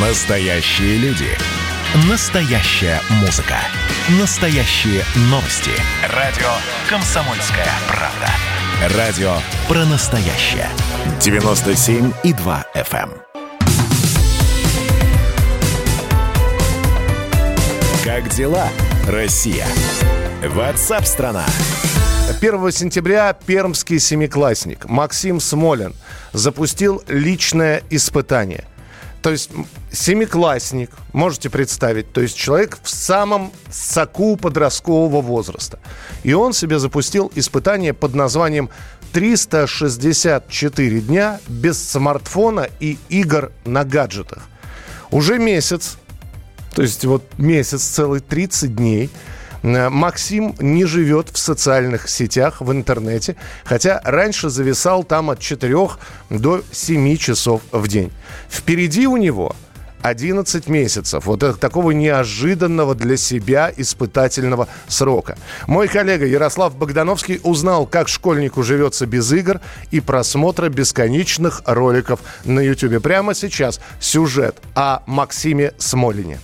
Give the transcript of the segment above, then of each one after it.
Настоящие люди. Настоящая музыка. Настоящие новости. Радио «Комсомольская правда». Радио про настоящее. 97,2 FM. эм. Как дела, Россия? Ватсап-страна! 1 сентября пермский семиклассник Максим Смолин запустил личное испытание. То есть семиклассник, можете представить, то есть человек в самом соку подросткового возраста. И он себе запустил испытание под названием 364 дня без смартфона и игр на гаджетах. Уже месяц то есть вот месяц целый, 30 дней. Э, Максим не живет в социальных сетях, в интернете, хотя раньше зависал там от 4 до 7 часов в день. Впереди у него 11 месяцев вот такого неожиданного для себя испытательного срока. Мой коллега Ярослав Богдановский узнал, как школьнику живется без игр и просмотра бесконечных роликов на YouTube. Прямо сейчас сюжет о Максиме Смолине.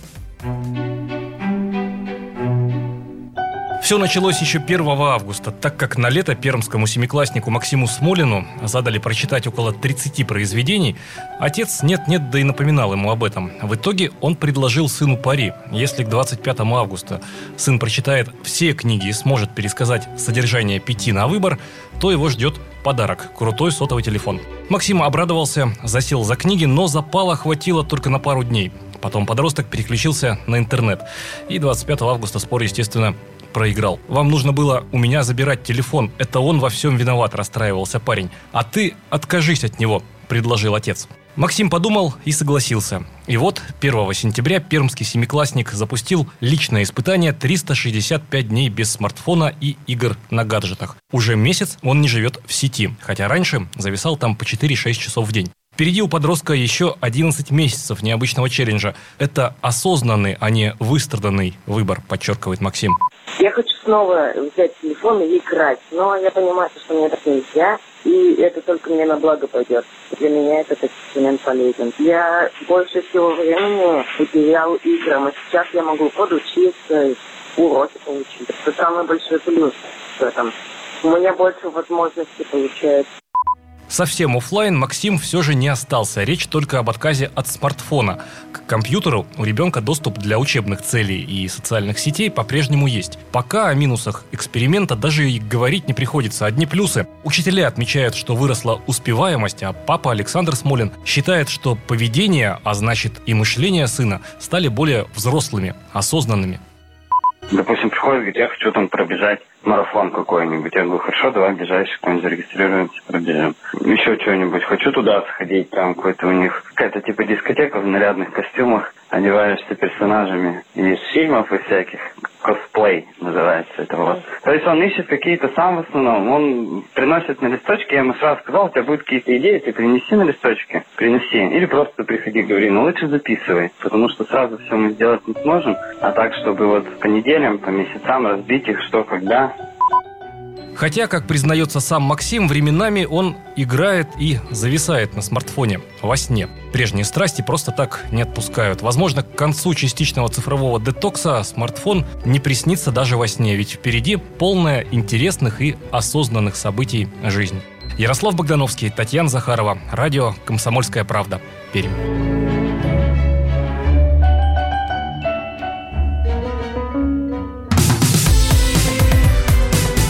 Все началось еще 1 августа, так как на лето пермскому семикласснику Максиму Смолину задали прочитать около 30 произведений, отец нет-нет, да и напоминал ему об этом. В итоге он предложил сыну пари. Если к 25 августа сын прочитает все книги и сможет пересказать содержание пяти на выбор, то его ждет подарок – крутой сотовый телефон. Максим обрадовался, засел за книги, но запала хватило только на пару дней. Потом подросток переключился на интернет. И 25 августа спор, естественно, проиграл. Вам нужно было у меня забирать телефон. Это он во всем виноват, расстраивался парень. А ты откажись от него, предложил отец. Максим подумал и согласился. И вот 1 сентября пермский семиклассник запустил личное испытание 365 дней без смартфона и игр на гаджетах. Уже месяц он не живет в сети, хотя раньше зависал там по 4-6 часов в день. Впереди у подростка еще 11 месяцев необычного челленджа. Это осознанный, а не выстраданный выбор, подчеркивает Максим. Я хочу снова взять телефон и играть, но я понимаю, что мне так нельзя, и это только мне на благо пойдет. Для меня этот эксперимент полезен. Я больше всего времени уделял играм, и сейчас я могу подучиться, уроки получить. Это самый большой плюс в этом. У меня больше возможностей получается. Совсем оффлайн Максим все же не остался. Речь только об отказе от смартфона. К компьютеру у ребенка доступ для учебных целей и социальных сетей по-прежнему есть. Пока о минусах эксперимента даже и говорить не приходится. Одни плюсы. Учителя отмечают, что выросла успеваемость, а папа Александр Смолин считает, что поведение, а значит и мышление сына, стали более взрослыми, осознанными. Допустим, приходит, говорит, я хочу там пробежать марафон какой-нибудь. Я говорю, хорошо, давай ближайший какой-нибудь зарегистрируемся, пробежим. Еще что-нибудь. Хочу туда сходить, там какой-то у них какая-то типа дискотека в нарядных костюмах. Одеваешься персонажами из фильмов и всяких. Косплей называется это вот. То есть он ищет какие-то сам в основном. Он приносит на листочки, я ему сразу сказал, у тебя будут какие-то идеи, ты принеси на листочки, приноси. Или просто приходи, говори, но лучше записывай, потому что сразу все мы сделать не сможем. А так, чтобы вот по неделям, по месяцам разбить их, что, когда, Хотя, как признается сам Максим, временами он играет и зависает на смартфоне во сне. Прежние страсти просто так не отпускают. Возможно, к концу частичного цифрового детокса смартфон не приснится даже во сне, ведь впереди полная интересных и осознанных событий жизнь. Ярослав Богдановский, Татьяна Захарова, радио «Комсомольская правда», Пермь.